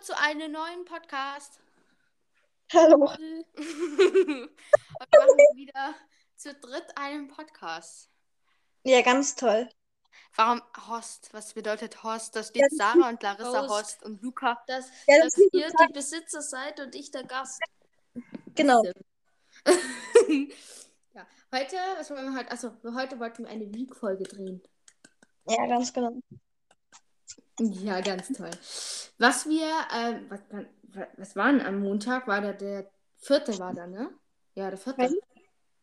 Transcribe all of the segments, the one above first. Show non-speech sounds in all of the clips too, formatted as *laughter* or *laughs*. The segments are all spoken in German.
zu einem neuen Podcast. Hallo. *laughs* Und wir machen wieder zu dritt einen Podcast. Ja, ganz toll. Warum Host? Was bedeutet Host? Da steht Ja, das Sarah und Larissa Host. Host und Luca. Dass, Ja, dass das ist ihr die Besitzer seid und ich der Gast. Genau. *laughs* ja, heute, was wollen wir heute? Achso, heute wollten wir eine Week-Folge drehen. Ja, ganz genau. Ja, ganz toll. Was wir, ähm, was, was, was war denn am Montag? War da der vierte, war da, ne? Ja, der vierte.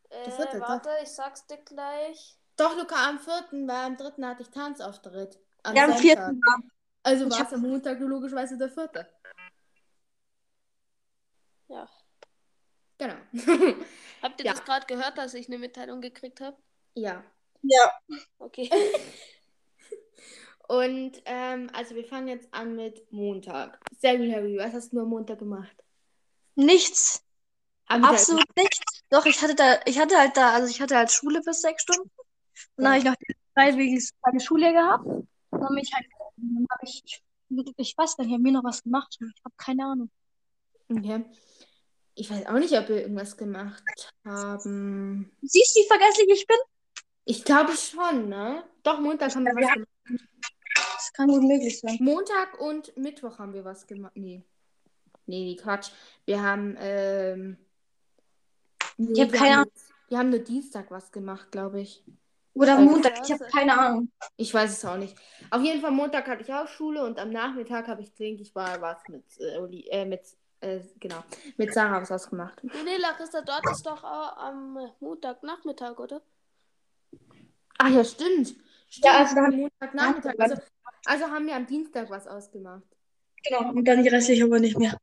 Äh, vierte, doch. warte, ich sag's dir gleich. Doch, Luca, am vierten, weil am dritten hatte ich Tanzauftritt. Am Ja, am vierten war. Also war es am Montag nur logischerweise der vierte. Ja. Genau. *laughs* Habt ihr Ja. das gerade gehört, dass ich eine Mitteilung gekriegt habe? ja. Ja. Okay. *laughs* Und, ähm, also wir fangen jetzt an mit Montag. Sehr gut, Harry. Was hast du am Montag gemacht? Nichts. Absolut nichts. Doch, ich hatte da, ich hatte halt da, also ich hatte halt Schule bis sechs Stunden. Dann Ja. habe ich noch die freiwilliges kleine Schule gehabt. Dann habe ich halt, habe ich, ich weiß nicht, ich habe mir noch was gemacht. Ich habe keine Ahnung. Okay. Ich weiß auch nicht, ob wir irgendwas gemacht haben. Siehst du, wie vergesslich ich bin? Ich glaube schon, ne? Doch, Montag haben wir Ja, was gemacht. Kann gut möglich sein. Montag und Mittwoch haben wir was gemacht. Nee. Nee, nee, Quatsch. Wir haben, ähm. Nee, Ich hab wir keine haben, wir haben nur Dienstag was gemacht, glaube ich. Oder Äh, Montag, ich habe keine Ahnung. Ich weiß es auch nicht. Auf jeden Fall Montag hatte ich auch Schule und am Nachmittag habe ich, denke ich, war was mit, äh, Oli, äh, mit, äh, genau, mit Sarah was ausgemacht. Nee, nee, Larissa, dort ist doch auch am Montagnachmittag, oder? Ach ja, stimmt. Stimmt, Ja, also da am haben- Montagnachmittag. Also, also haben wir am Dienstag was ausgemacht. Genau, und dann die restliche aber nicht mehr.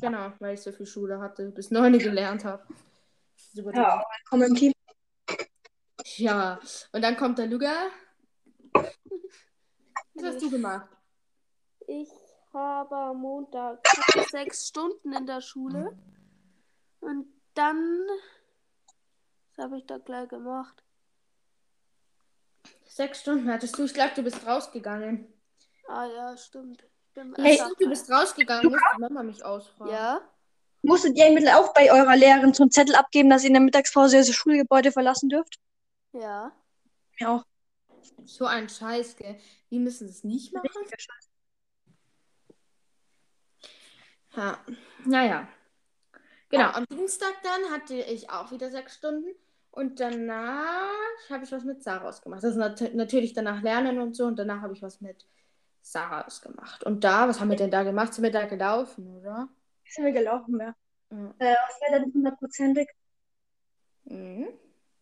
Genau, weil ich so viel Schule hatte, bis neune *laughs* gelernt habe. Super. Ja, komm im Team. Ja, und dann kommt der Luga. Was hast du gemacht? Ich habe am Montag sechs Stunden in der Schule. Und dann. Was habe ich da gleich gemacht? Sechs Stunden hattest du. Ich glaube, du bist rausgegangen. Ah ja, stimmt. Ich bin Hey, du bist rausgegangen, musste die Mama mich ausfragen. Ja? Musstet ihr mittlerweile auch bei eurer Lehrerin so einen Zettel abgeben, dass ihr in der Mittagspause das Schulgebäude verlassen dürft? Ja. Ja, auch. So ein Scheiß, gell? Wir müssen das nicht machen. Ja, naja. Genau, am Dienstag dann hatte ich auch wieder sechs Stunden und danach habe ich was mit Sarah ausgemacht. Das ist nat natürlich danach Lernen und so und danach habe ich was mit Sarah ausgemacht. Und da, was haben wir denn da gemacht? Sind wir da gelaufen, oder? Sind wir gelaufen, ja. Ja. Äh, das wäre dann hundertprozentig. Mhm.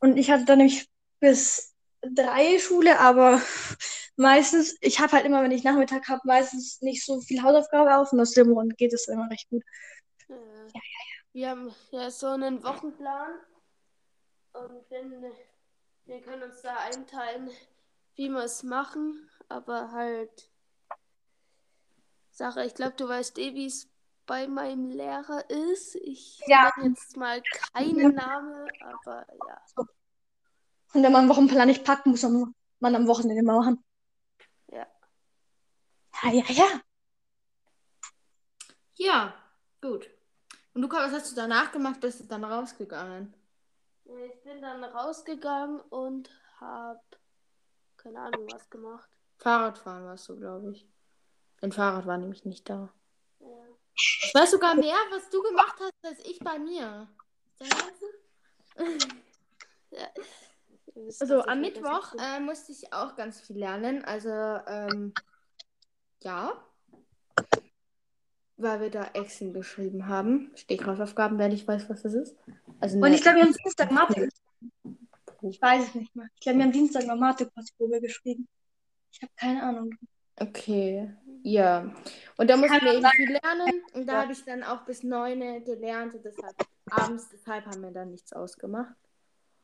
Und ich hatte dann nämlich bis drei Schule, aber *laughs* meistens, ich habe halt immer, wenn ich Nachmittag habe, meistens nicht so viel Hausaufgabe auf und aus dem Grund geht es immer recht gut. Äh, Wir haben ja so einen Wochenplan. Und wenn, wir können uns da einteilen, wie wir es machen. Aber halt, Sache, ich glaube, du weißt eh, wie es bei meinem Lehrer ist. Ich Ja. nenne jetzt mal keinen Namen, aber ja. Und wenn man einen Wochenplan nicht packt, muss man man am Wochenende machen. Ja. Ja, ja, ja. Ja, gut. Und Luca, was hast du danach gemacht? Bist du dann rausgegangen? Ich bin dann rausgegangen und hab keine Ahnung was gemacht. Fahrradfahren warst du, glaube ich. Dein Fahrrad war nämlich nicht da. Ja. Ich weiß sogar mehr, was du gemacht hast, als ich bei mir. *laughs* Ja. Also am Mittwoch äh, musste ich auch ganz viel lernen. Also, ähm, ja. Weil wir da Excel geschrieben haben. Stichhausaufgaben, wer nicht weiß, was das ist. Also Und eine- ich glaube, wir haben Dienstag Mathe. Ich weiß es nicht mehr. Ich glaube, wir haben Dienstag noch Mathe-Kursprobe geschrieben. Ich habe keine Ahnung. Okay, ja. Und da mussten Kann wir eben viel lernen. Und da Ja. habe ich dann auch bis neun gelernt. Und deshalb abends, deshalb haben wir dann nichts ausgemacht.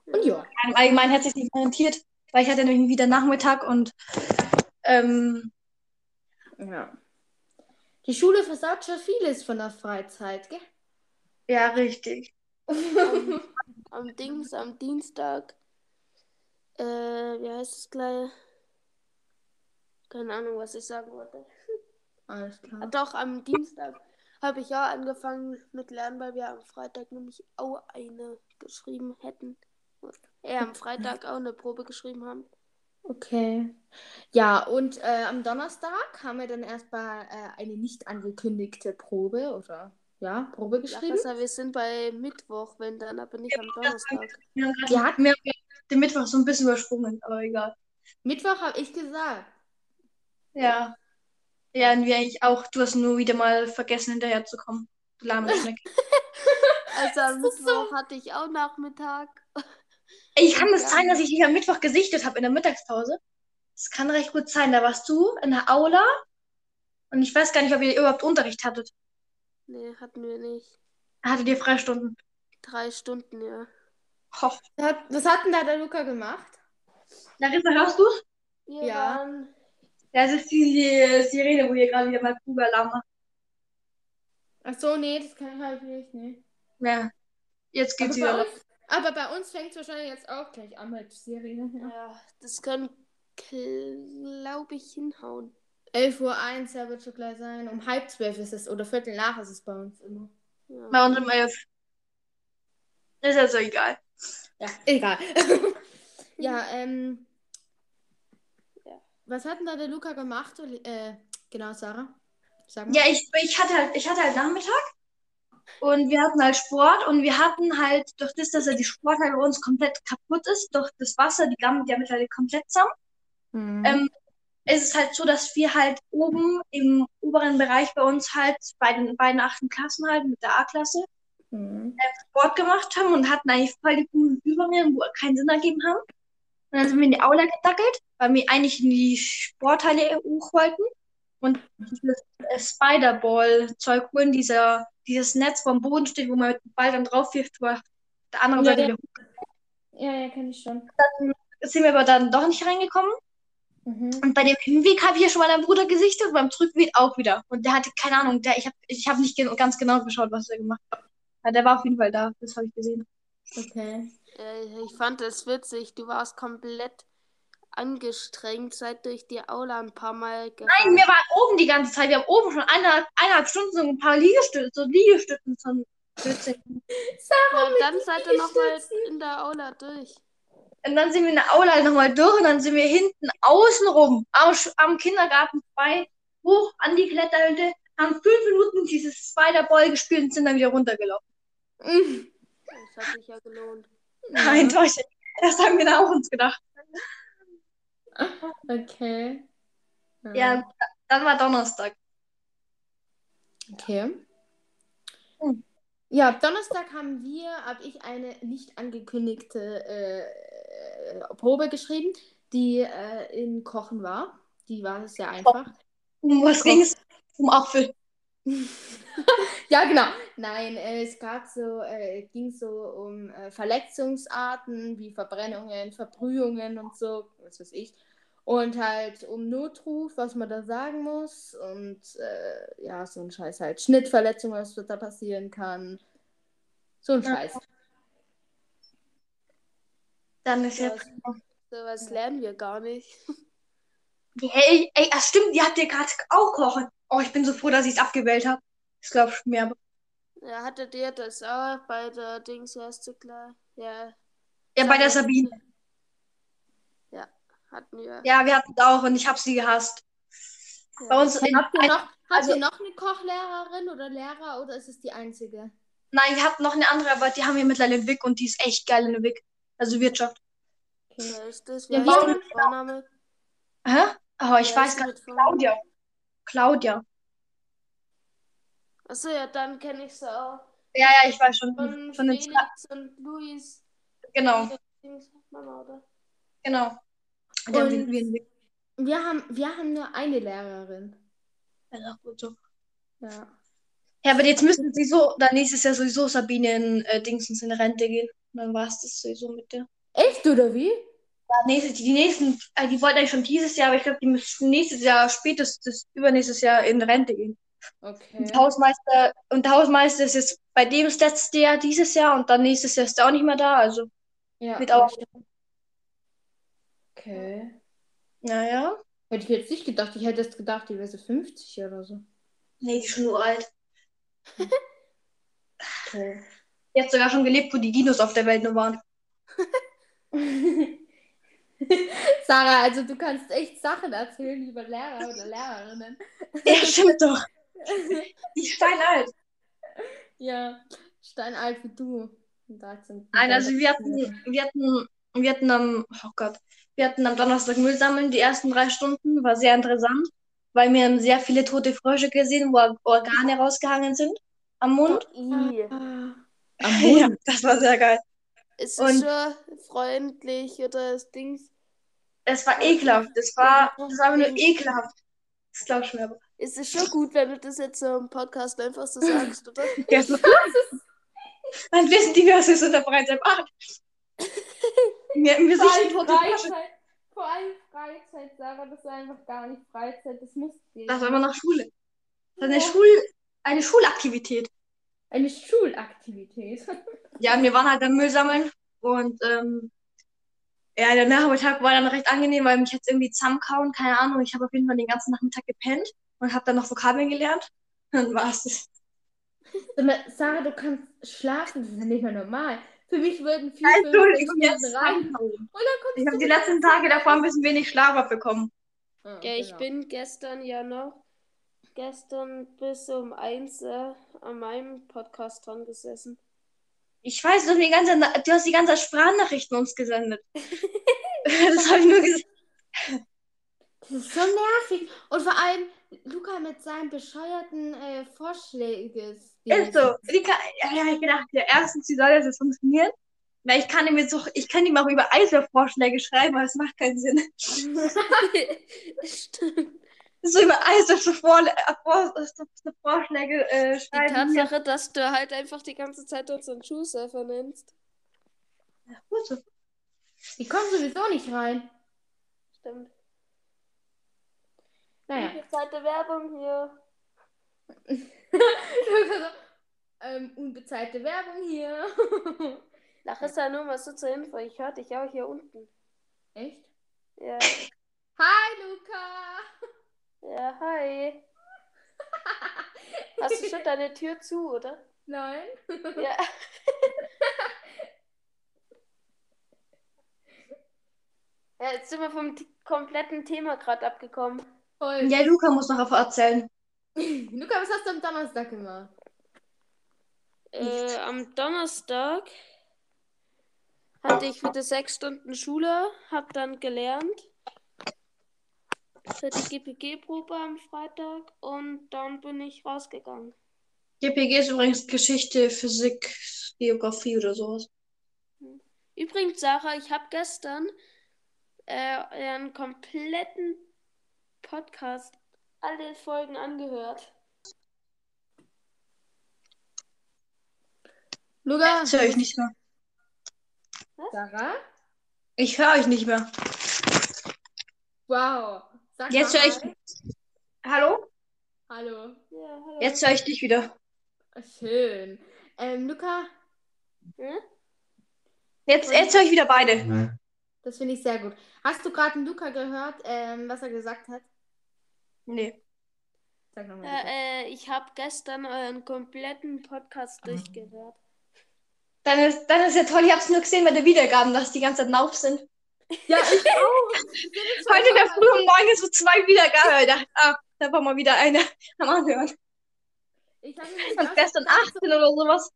Und ja. Im Allgemeinen hätte ich nicht orientiert, weil ich hatte nämlich wieder Nachmittag und ähm, Ja. Die Schule versaut schon vieles von der Freizeit, gell? ja, richtig. am, am Dings, am Dienstag, äh, wie heißt es gleich? Keine Ahnung, was ich sagen wollte. Alles klar. Doch, am Dienstag habe ich ja angefangen mit Lernen, weil wir am Freitag nämlich auch eine geschrieben hätten. Ja, am Freitag auch eine Probe geschrieben haben. Okay. Ja, und äh, am Donnerstag haben wir dann erstmal äh, eine nicht angekündigte Probe oder ja, Probe Ja, geschrieben. besser, wir sind bei Mittwoch, wenn dann aber nicht am Donnerstag. Wir grad- hatten- wir haben den Mittwoch so ein bisschen übersprungen, aber egal. Mittwoch habe ich gesagt. Ja. Ja, und wir eigentlich auch. Du hast nur wieder mal vergessen, hinterher zu kommen. Du lahme Schneck. *laughs* Also am Das ist so- Mittwoch hatte ich auch Nachmittag. Ey, kann es Ja. sein, dass ich dich am Mittwoch gesichtet habe in der Mittagspause? Das kann recht gut sein. Da warst du in der Aula und ich weiß gar nicht, ob ihr überhaupt Unterricht hattet. Nee, hatten wir nicht. Hattet ihr Freistunden? Drei Stunden, ja. Ho. Hat, was hat denn da der Luca gemacht? Larissa, hörst du? Wir Ja. waren. Ja, das ist die, die Sirene, wo ihr gerade wieder mal Kugelalarm macht. Ach so, nee, das kann ich halt nicht. Nee. Ja. Jetzt Aber geht's bei, wieder. uns, aber bei uns fängt es wahrscheinlich jetzt auch gleich an mit Serie. Ja. Ja, das können, glaube ich, hinhauen. 11.01 Uhr, ja, wird schon gleich sein. Um halb zwölf ist es, oder Viertel nach ist es bei uns immer. Ja. Bei uns um elf. Ist also egal. Ja, egal. *laughs* ja, ähm. Was hat denn da der Luca gemacht? Äh, genau, Sarah. Ja, ich, ich hatte halt, ich hatte halt Nachmittag und wir hatten halt Sport und wir hatten halt, durch das, dass ja die Sporthalle bei uns komplett kaputt ist, durch das Wasser, die gammelt ja mittlerweile komplett zusammen, Mhm. ähm, ist es halt so, dass wir halt oben im oberen Bereich bei uns halt bei den beiden achten Klassen halt mit der A-Klasse Mhm. Sport gemacht haben und hatten eigentlich voll die coolen Übungen, wo keinen Sinn ergeben haben. Und dann sind wir in die Aula gedackelt, weil wir eigentlich in die Sporthalle hoch wollten und dieses äh, Spider-Ball-Zeug holen, dieser, dieses Netz, wo am Boden steht, wo man mit dem Ball dann drauf wirft, wo der anderen Ja, Seite ja. wieder Ja, ja, kenne ich schon. sind wir aber dann doch nicht reingekommen. Mhm. Und bei dem Hinweg habe ich ja schon mal meinen Bruder gesichtet und beim Rückweg auch wieder. Und der hatte keine Ahnung, der, ich habe ich hab nicht ganz genau geschaut, was er gemacht hat. Ja, der war auf jeden Fall da, das habe ich gesehen. Okay. Äh, Ich fand es witzig. Du warst komplett angestrengt, seit durch die Aula ein paar Mal Nein, gerannt. wir waren oben die ganze Zeit. Wir haben oben schon eineinhalb, eineinhalb Stunden so ein paar Liegestütze, so Liegestützen von Blödsinn. Ja, dann seid ihr nochmal in der Aula durch. Und dann sind wir in der Aula nochmal durch und dann sind wir hinten außenrum am, am Kindergarten vorbei, hoch an die Kletterhütte, haben fünf Minuten dieses Spider-Ball gespielt und sind dann wieder runtergelaufen. *laughs* Das hat *laughs* sich ja gelohnt. Nein, enttäuschend. Das haben wir da auch uns gedacht. Okay. Ja, dann war Donnerstag. Okay. Hm. Ja, Donnerstag haben wir, habe ich eine nicht angekündigte äh, Probe geschrieben, die äh, in Kochen war. Die war sehr einfach. Um was ging es? Um Apfel. *laughs* ja, genau. Nein, äh, es gab so, äh, ging so um äh, Verletzungsarten wie Verbrennungen, Verbrühungen und so, was weiß ich. Und halt um Notruf, was man da sagen muss. Und äh, ja, so ein Scheiß halt. Schnittverletzungen, was da passieren kann. So ein Ja. Scheiß. Dann ist Ja. Sowas lernen wir gar nicht. *laughs* Hey, ey, ach stimmt, die habt ihr gerade auch kochen. Oh, ich bin so froh, dass ich es abgewählt habe. Ich glaube aber. Ja, hattet ihr das auch bei der Dings erste klar? Ja, Ja, bei der Sabine. Ja, hatten wir. Ja, wir hatten es auch und ich habe sie gehasst. Ja. Bei uns in, Habt ihr noch, habt also- ihr noch eine Kochlehrerin oder Lehrer oder ist es die einzige? Nein, wir hatten noch eine andere, aber die haben wir mittlerweile in Wick und die ist echt geil in der Wick. Also Wirtschaft. Wer ist das? Ja, Wer wir ist der Vorname? Hä? Oh, ich Wer weiß gar nicht. Claudia. Claudia. Achso, ja, dann kenne ich sie auch. Ja, ja, ich weiß schon. Von, Von den Felix und Luis. Genau, genau. Und- wir haben, wir haben nur eine Lehrerin. Ja, gut so. Ja. Ja, aber jetzt müssen sie so, dann nächstes Jahr sowieso Sabine in äh, Dingsens in Rente gehen. Und dann war es das sowieso mit der. Echt oder wie? Nächste, die nächsten, äh, die wollten eigentlich schon dieses Jahr, aber ich glaube, die müssen nächstes Jahr, spätestens übernächstes Jahr in Rente gehen. Okay. Und der Hausmeister, und der Hausmeister ist jetzt bei dem das letzte Jahr dieses Jahr und dann nächstes Jahr ist er auch nicht mehr da. Also Ja. wird auch. Okay. Naja. Hätte ich jetzt nicht gedacht. Ich hätte jetzt gedacht, die wäre so 50 oder so. Nee, die ist schon uralt. *laughs* Okay. Die hat sogar schon gelebt, wo die Dinos auf der Welt nur waren. *laughs* *laughs* Sarah, also du kannst echt Sachen erzählen über Lehrer oder Lehrerinnen. Ja, stimmt doch. *laughs* Die steinalt. Ja, steinalt wie du. 13. Nein, also wir hatten, wir hatten, wir hatten am, oh Gott, wir hatten am Donnerstag Müll sammeln, die ersten drei Stunden, war sehr interessant, weil wir haben sehr viele tote Frösche gesehen, wo Organe rausgehangen sind am Mund. I. Ah, *laughs* Ja, das war sehr geil. Ist Und- es schon freundlich oder das Ding? Es war ekelhaft, das war, das war einfach nur ekelhaft. Das glaubst du mir aber. Ist es schon gut, wenn du das jetzt so im Podcast einfach so sagst, oder? *laughs* Ja, so. Dann wissen die, was wir in der Freizeit machen. Wir, wir Vor allem. Freizeit, vor allem Freizeit, Sarah, das war einfach gar nicht Freizeit, das musste ich. Das war immer noch Schule. Das ist eine, Schul, eine Schulaktivität. Eine Schulaktivität. *laughs* Ja, wir waren halt beim Müll sammeln und ähm, ja, der Nachmittag war dann recht angenehm, weil mich jetzt irgendwie zusammenkauen, keine Ahnung. Ich habe auf jeden Fall den ganzen Nachmittag gepennt und habe dann noch Vokabeln gelernt. Dann war es das. Sarah, du kannst schlafen, das ist ja nicht mehr normal. Für mich würden vier, Ja, fünf, Entschuldigung, jetzt Stunden rein. Ich habe die letzten Tage davor ein bisschen wenig Schlaf abbekommen. Ah, Ja, ich genau. bin gestern ja noch, gestern bis um eins äh, an meinem Podcast dran gesessen. Ich weiß, du hast, die ganze, du hast die ganze Sprachnachrichten uns gesendet. *laughs* das habe ich nur gesehen. Das ist so nervig. Und vor allem Luca mit seinen bescheuerten äh, Vorschlägen. Ist so. Kann, ja, ich gedacht, ja, erstens, wie soll das jetzt funktionieren? Weil ich kann ihm jetzt auch, ich kann ihm auch über Eiswürfelvorschläge schreiben, aber es macht keinen Sinn. *laughs* Stimmt. So über Eiswürfelvorschläge Vorschläge äh, Die schreiben. hier. Tatsache, dass du halt einfach die ganze Zeit unseren Schulsurfer nennst. Ja, gut so. Die kommen sowieso nicht rein. Stimmt. Naja. Unbezahlte Werbung hier. *laughs* ähm, unbezahlte Werbung hier. *laughs* Larissa, nur mal so zur Info. Ich höre dich auch hier unten. Echt? Ja, Hi, Luca! Ja, hi. Hast du schon *laughs* deine Tür zu, oder? Nein? Ja. *laughs* Ja, jetzt sind wir vom kompletten Thema gerade abgekommen. Voll. Ja, Luca muss noch erzählen. *laughs* Luca, was hast du am Donnerstag gemacht? Äh, am Donnerstag hatte ich wieder sechs Stunden Schule, hab dann gelernt für die GPG-Probe am Freitag und dann bin ich rausgegangen. GPG ist übrigens Geschichte, Physik, Geografie oder sowas. Übrigens, Sarah, ich habe gestern äh, einen kompletten Podcast, alle Folgen angehört. Luca? Jetzt höre ich nicht mehr. Sarah? Ich höre euch nicht mehr. Wow. Sag Jetzt höre ich. Hallo? Hallo. Ja, hallo. Jetzt höre ich dich wieder. Schön. Ähm, Luca, Hm? Jetzt, jetzt höre ich wieder beide. das finde ich sehr gut. Hast du gerade einen Luca gehört, ähm, was er gesagt hat? Nee. Sag nochmal. Ja, äh, ich habe gestern euren kompletten Podcast durchgehört. Dann ist, dann ist ja toll, ich habe es nur gesehen bei der Wiedergaben, dass die ganze Zeit auf sind. Ja, ich *laughs* auch. Heute in der Früh um neun so zwei Wiedergaben. Ich dachte, ah, da war mal wieder eine am Anhören. Ich habe mir Und gestern 18 oder sowas.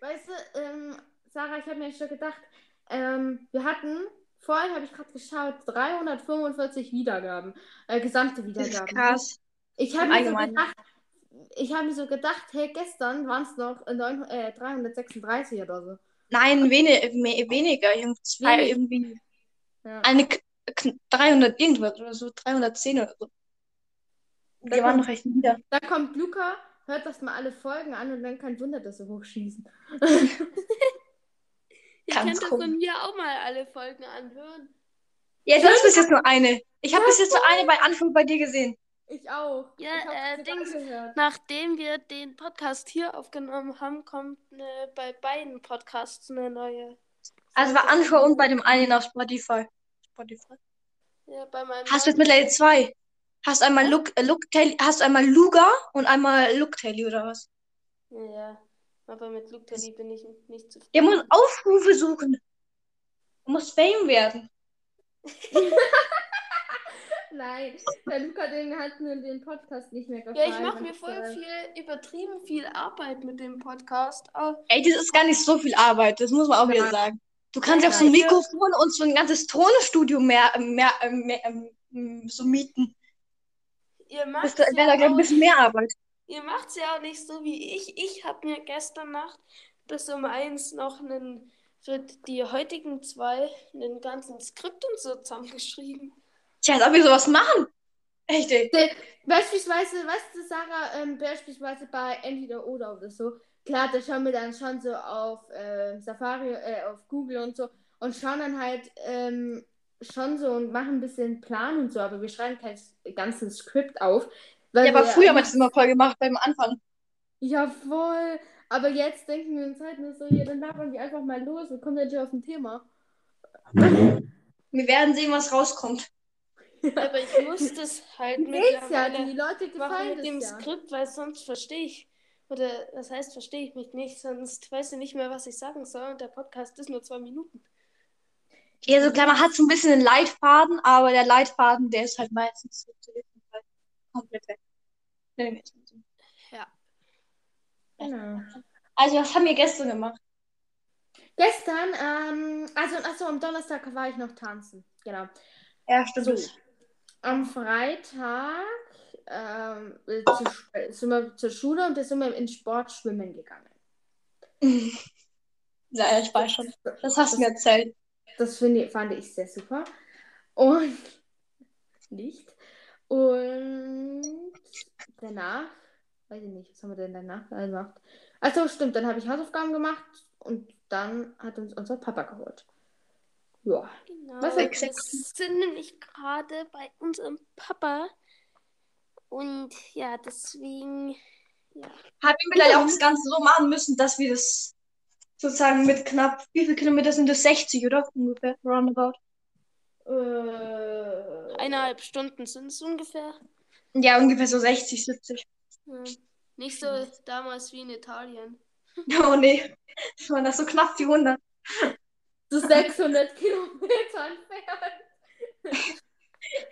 Weißt du, ähm, Sarah, ich habe mir schon gedacht, ähm, wir hatten, vorhin habe ich gerade geschaut, 345 Wiedergaben, äh, gesamte Das ist Wiedergaben. krass. Ich habe mir so gedacht, ich habe mir so gedacht, hey, gestern waren es noch äh, neun- äh, 336 oder so. Nein, wenig, weniger. Irgendwie Ja. eine K- K- 300 irgendwas oder so, 310 oder so. Da Wir waren kommt- noch recht wieder. Dann kommt Luca, hört das mal alle Folgen an und dann kein Wunder, dass sie hochschießen. *laughs* Ihr Ganz könnt komisch. von mir auch mal alle Folgen anhören. Ja, du hast bis jetzt nur eine. Ich habe bis jetzt nur eine bei Anfang bei dir gesehen. Ich auch. Ja, ich äh, Dings. Nachdem wir den Podcast hier aufgenommen haben, kommt eine, bei beiden Podcasts eine neue. Also bei Anschau und bei dem einen auf Spotify. Spotify. Ja, bei meinem Hast du jetzt mittlerweile zwei? Hast einmal Look, äh, Look Tail, hast einmal Luga und einmal Look Tail oder was? Ja, ja. Aber mit Luke Teddy bin ich nicht zufrieden. Der muss Aufrufe suchen. Der muss Fame werden. *laughs* Nein, der Luca, den hat mir den Podcast nicht mehr gefallen. Ja, ich mache mir voll viel, übertrieben viel Arbeit mit dem Podcast. Oh, Ey, das ist gar nicht so viel Arbeit, das muss man auch wieder Ja. sagen. Du kannst ja auch so ein. Mikrofon und so ein ganzes Tonstudio mehr, mehr, äh, mehr ähm, so mieten. ihr Das macht wäre da ja gleich ein bisschen mehr Arbeit. ihr macht's ja auch nicht so wie ich. Ich habe mir gestern Nacht bis um eins noch einen, für die heutigen zwei einen ganzen Skript und so zusammengeschrieben. Tja, als ob wir sowas machen. Echt, ey. Beispielsweise, weißt du, Sarah, ähm, beispielsweise bei Entweder oder oder so, klar, da schauen wir dann schon so auf äh, Safari, äh, auf Google und so und schauen dann halt ähm, schon so und machen ein bisschen Plan und so, aber wir schreiben kein ganzes Skript auf. Weil Ja, aber früher haben wir das immer voll gemacht beim Anfang. Ja, voll. Aber jetzt denken wir uns halt nur so, ja, dann labern wir einfach mal los und kommen dann schon auf ein Thema. Wir werden sehen, was rauskommt. Aber ich muss das halt *laughs* Geht's ja, mittlerweile die Leute machen gefallen mit das dem ja. Skript, weil sonst verstehe ich. Oder das heißt, verstehe ich mich nicht, sonst weiß ich nicht mehr, was ich sagen soll. Und der Podcast ist nur zwei Minuten. Ja, so klar, man hat so ein bisschen einen Leitfaden, aber der Leitfaden, der ist halt meistens so zu wissen, komplett weg. Ja. Genau. Also, was haben wir gestern gemacht? Gestern, ähm, also, achso, am Donnerstag war ich noch tanzen. Genau. Ja, stimmt. So. Am Freitag ähm, äh, zu, äh, sind wir zur Schule und da sind wir ins Sport schwimmen gegangen. *laughs* Ja, ich weiß schon. Das hast du mir erzählt. Das finde, fand ich sehr super. Und *laughs* nicht. Und danach, weiß ich nicht, was haben wir denn danach gemacht? Also stimmt, dann habe ich Hausaufgaben gemacht und dann hat uns unser Papa geholt. Ja. Genau. Was wir sind nämlich gerade bei unserem Papa. Und ja, deswegen. Ja. Haben wir vielleicht auch das Ganze so machen müssen, dass wir das sozusagen mit knapp, wie viele Kilometer sind das? 60, oder? Ungefähr, roundabout. Äh, Eineinhalb Stunden sind es ungefähr. Ja, ungefähr so 60, 70. Ja. Nicht so damals wie in Italien. *laughs* Oh nee, das waren das so knapp die 100. so 600 Kilometer entfernt. *laughs*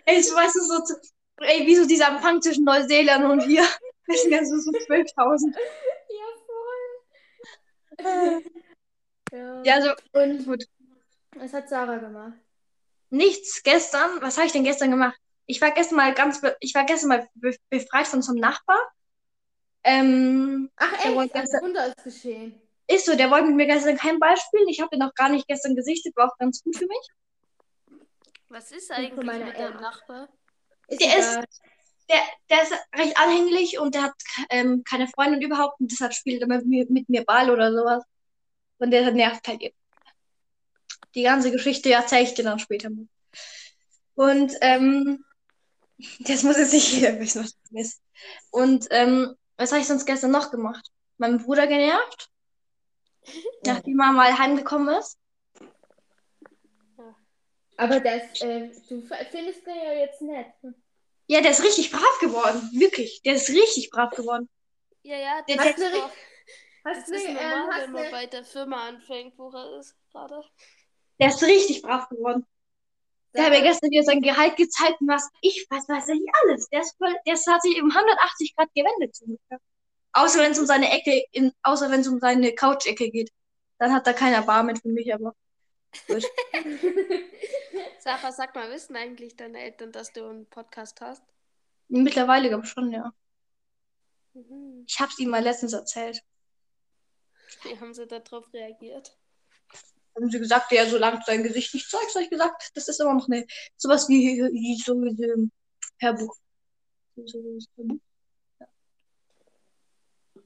Ich weiß es so, zu, ey, wie so dieser Empfang zwischen Neuseeland und hier. *laughs* Das sind ja so, so 12.000. Ja, voll. *laughs* ja. Ja, also, Und gut. was hat Sarah gemacht? Nichts gestern. Was habe ich denn gestern gemacht? Ich war gestern mal ganz, be ich war gestern mal be befreit von so einem Nachbar. Ähm, Ach echt, ein gestern- Wunder ist geschehen. ist so, der wollte mit mir gestern kein Ball spielen. Ich habe den auch gar nicht gestern gesichtet, war auch ganz gut für mich. Was ist eigentlich mit deinem. Nachbar? Ist Der egal. Der, der ist recht anhänglich und der hat ähm, keine Freundin überhaupt und deshalb spielt er mit mir, mit mir Ball oder sowas. Und der nervt halt. Die ganze Geschichte erzähle ich dir dann später mal. Und ähm, das muss jetzt nicht jeder wissen, was das ist. Und ähm, was habe ich sonst gestern noch gemacht? Meinen Bruder genervt, nachdem er mal heimgekommen ist. Aber das, äh, du findest den ja jetzt nett. Ja, der ist richtig brav geworden. Wirklich. Der ist richtig brav geworden. Ja, ja, Der- ist, doch, Hast das du, ist ähm, normal, hast wenn man du, bei der Firma anfängt, wo er ist gerade. Der ist richtig brav geworden. Der hat mir gestern wieder sein Gehalt gezeigt und was ich weiß, weiß er nicht alles. Der ist voll, der ist, hat sich um 180 Grad gewendet. Außer wenn es um seine Ecke, in, außer wenn es um seine Couch-Ecke geht. Dann hat er keiner Bar mit für mich, aber. *laughs* Sarah, sag mal, wissen eigentlich deine Eltern, dass du einen Podcast hast? Mittlerweile glaube ich schon, ja. Mhm. Ich habe es ihm mal letztens erzählt. Wie haben sie darauf reagiert? Haben sie gesagt, ja, solange du dein Gesicht nicht zeigst, habe ich gesagt, das ist immer noch eine, sowas wie, wie so wie so Hörbuch. So, so, so, so. Ja.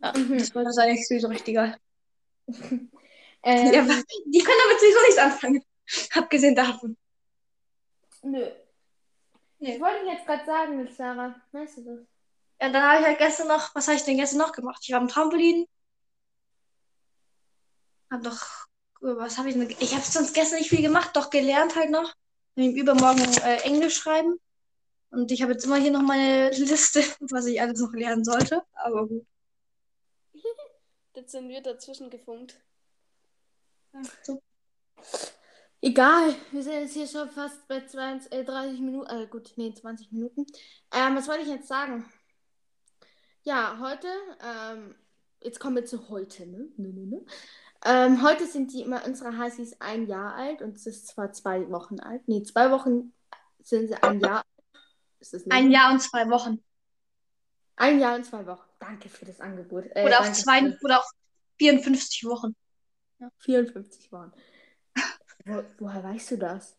Ja, Mhm. das war das eigentlich sowieso richtig egal. *laughs* ähm, Ja, die können damit sowieso nichts anfangen. *laughs* Abgesehen davon. nö. Nee. Ich wollte jetzt gerade sagen mit Sarah. Weißt du das? Ja, dann habe ich halt gestern noch, was habe ich denn gestern noch gemacht? Ich war am Trampolin. Hab doch, was habe ich denn? Ich habe sonst gestern nicht viel gemacht, doch gelernt halt noch. Und übermorgen äh, Englisch schreiben. Und ich habe jetzt immer hier noch meine *laughs* Liste, was ich alles noch lernen sollte. Aber gut. *laughs* Jetzt sind wir dazwischen gefunkt. Egal, wir sind jetzt hier schon fast bei 20, äh, 30 Minuten, äh, gut, nee, 20 Minuten. Ähm, was wollte ich jetzt sagen? Ja, heute, ähm, jetzt kommen wir zu heute, ne? ne, ne, ne. Ähm, heute sind die immer unsere Heißis ein Jahr alt und es ist zwar zwei Wochen alt. Nee, zwei Wochen sind sie ein Jahr alt. Ein Jahr und zwei Wochen. Ein Jahr und zwei Wochen. Danke für das Angebot. Äh, Oder auch zwei für oder auch 54 Wochen. 54 Wochen. *laughs* Wo, woher weißt du das?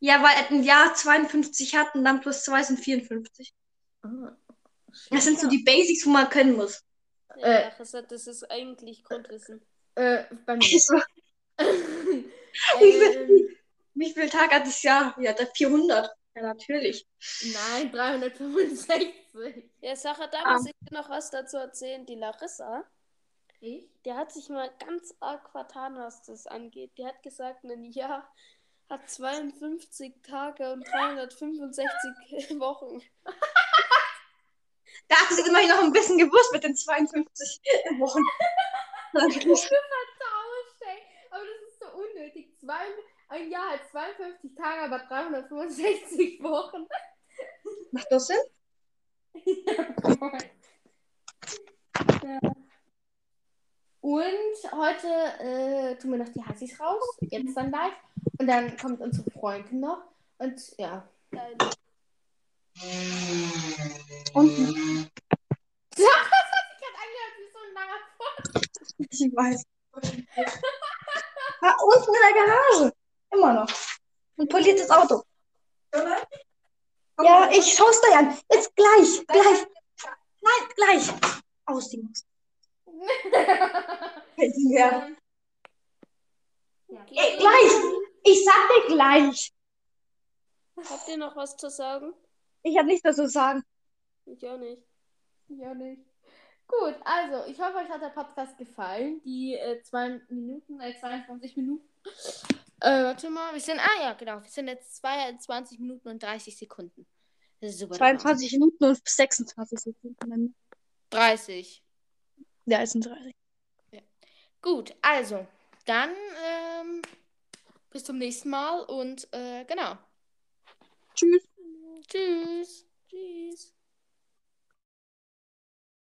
Ja, weil er ein Jahr 52 hat und dann plus zwei sind 54. Ah, Das sind so die Basics, wo man können muss. Ja, Äh. Das ist eigentlich Grundwissen. Äh, bei mir. *laughs* So, ähm, Wie viel Tag hat das Jahr? Ja, der 400. Ja, natürlich. nein, 365. Ja, Sache, da Ah. muss ich dir noch was dazu erzählen. Die Larissa, Ich? die hat sich mal ganz arg vertan, was das angeht. Die hat gesagt, ein Jahr hat 52 Tage und 365 *laughs* Wochen. *laughs* Da hat sie immerhin noch ein bisschen gewusst mit den 52 *laughs* Wochen. Vertauscht, ey. Aber das ist so unnötig. Zwei, ein Jahr hat 52 Tage, aber 365 Wochen. Macht das Sinn? ja. Und heute äh, tun wir noch die Hassis raus. Jetzt dann live. Und dann kommt unsere Freundin noch. Und ja. Und *laughs* Das hat sich gerade angehört wie so ein langer Fort. ich weiß. Ah, unten in der Garage. Immer noch. Und poliert das Auto. Ja, ich schau's dir an. Jetzt gleich, gleich. Nein, gleich. Aus die. Ja. Okay. Ey, gleich. Ich sag dir gleich. Habt ihr noch was zu sagen? Ich habe nichts mehr zu sagen. Ich auch nicht. Ja, nicht. Gut, also, ich hoffe, euch hat der Podcast gefallen. Die äh, zwei Minuten, äh, 22 Minuten. Äh, warte mal, wir sind, ah ja, genau, wir sind jetzt 22 Minuten und 30 Sekunden. Das ist super. 22 Minuten und 26 Sekunden. 30. Ja, es sind 30. Gut, also, dann ähm, bis zum nächsten Mal und äh, genau. Tschüss. Tschüss. Tschüss.